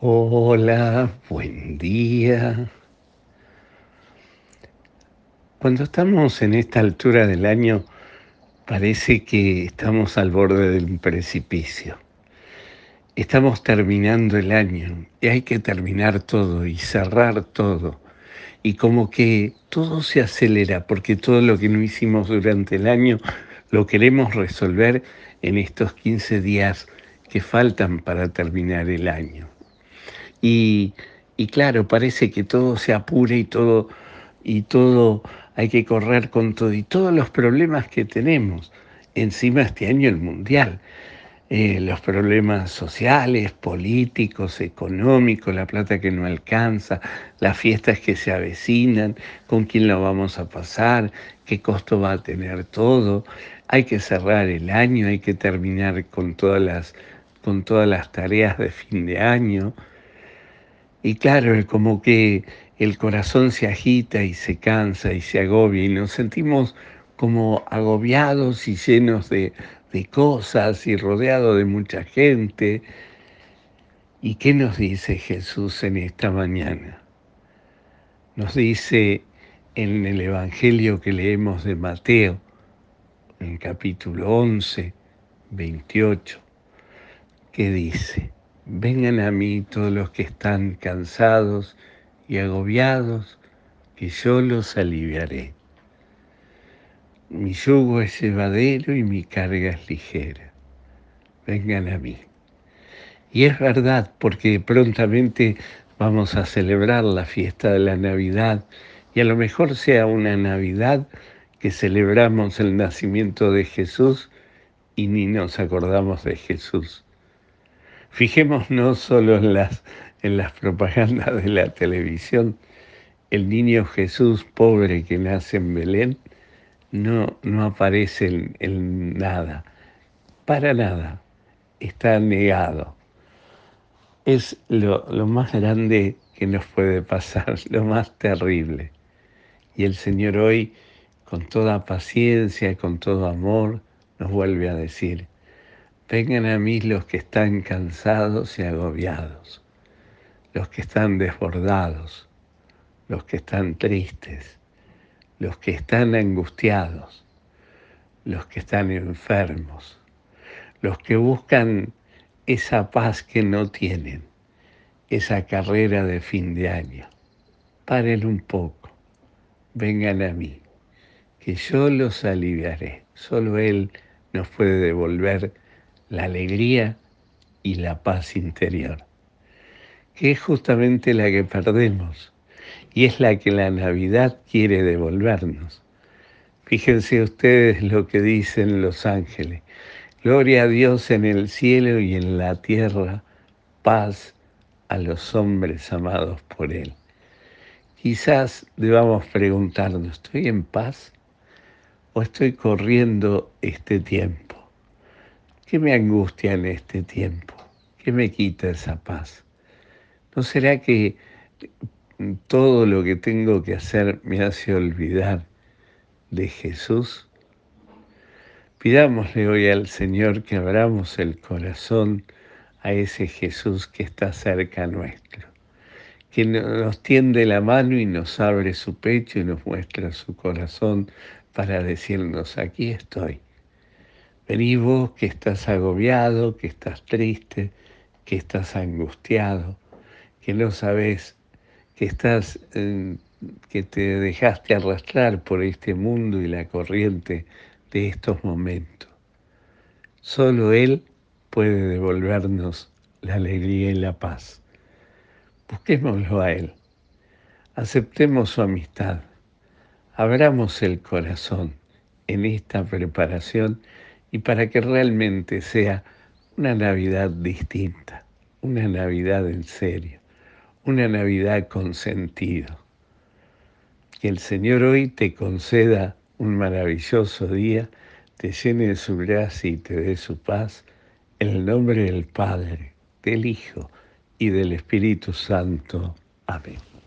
Hola, buen día. Cuando estamos en esta altura del año, parece que estamos al borde de un precipicio. Estamos terminando el año y hay que terminar todo y cerrar todo. Y como que todo se acelera porque todo lo que no hicimos durante el año lo queremos resolver en estos 15 días que faltan para terminar el año. Y, claro, parece que todo se apura y todo, y todo hay que correr con todo. Y todos los problemas que tenemos, encima este año el mundial, eh, los problemas sociales, políticos, económicos, la plata que no alcanza, las fiestas que se avecinan, con quién lo vamos a pasar, qué costo va a tener todo. Hay que cerrar el año, hay que terminar con todas las, con todas las tareas de fin de año. Y claro, como que el corazón se agita y se cansa y se agobia y nos sentimos como agobiados y llenos de, cosas y rodeados de mucha gente. ¿Y qué nos dice Jesús en esta mañana? Nos dice en el Evangelio que leemos de Mateo, en capítulo 11, 28, que dice, Vengan a mí todos los que están cansados y agobiados, que yo los aliviaré. Mi yugo es llevadero y mi carga es ligera. Vengan a mí. Y es verdad, porque prontamente vamos a celebrar la fiesta de la Navidad y a lo mejor sea una Navidad que celebramos el nacimiento de Jesús y ni nos acordamos de Jesús. Fijémonos solo en las, en las propagandas de la televisión. El niño Jesús pobre que nace en Belén no, no aparece en, nada, para nada, está negado. Es lo, lo más grande que nos puede pasar, lo más terrible. Y el Señor hoy, con toda paciencia, con todo amor, nos vuelve a decir, Vengan a mí los que están cansados y agobiados, los que están desbordados, los que están tristes, los que están angustiados, los que están enfermos, los que buscan esa paz que no tienen, esa carrera de fin de año. Paren un poco, vengan a mí, que yo los aliviaré. Solo Él nos puede devolver la alegría y la paz interior, que es justamente la que perdemos y es la que la Navidad quiere devolvernos. Fíjense ustedes lo que dicen los ángeles. Gloria a Dios en el cielo y en la tierra, paz a los hombres amados por Él. Quizás debamos preguntarnos, ¿estoy en paz o estoy corriendo este tiempo? ¿Qué me angustia en este tiempo? ¿Qué me quita esa paz? ¿No será que todo lo que tengo que hacer me hace olvidar de Jesús? Pidámosle hoy al Señor que abramos el corazón a ese Jesús que está cerca nuestro, que nos tiende la mano y nos abre su pecho y nos muestra su corazón para decirnos, aquí estoy Vení vos que estás agobiado, que estás triste, que estás angustiado, que no sabes, que estás, que te dejaste arrastrar por este mundo y la corriente de estos momentos. Solo Él puede devolvernos la alegría y la paz. Busquémoslo a Él. Aceptemos su amistad. Abramos el corazón en esta preparación y para que realmente sea una Navidad distinta, una Navidad en serio, una Navidad con sentido. Que el Señor hoy te conceda un maravilloso día, te llene de su gracia y te dé su paz, en el nombre del Padre, del Hijo y del Espíritu Santo. Amén.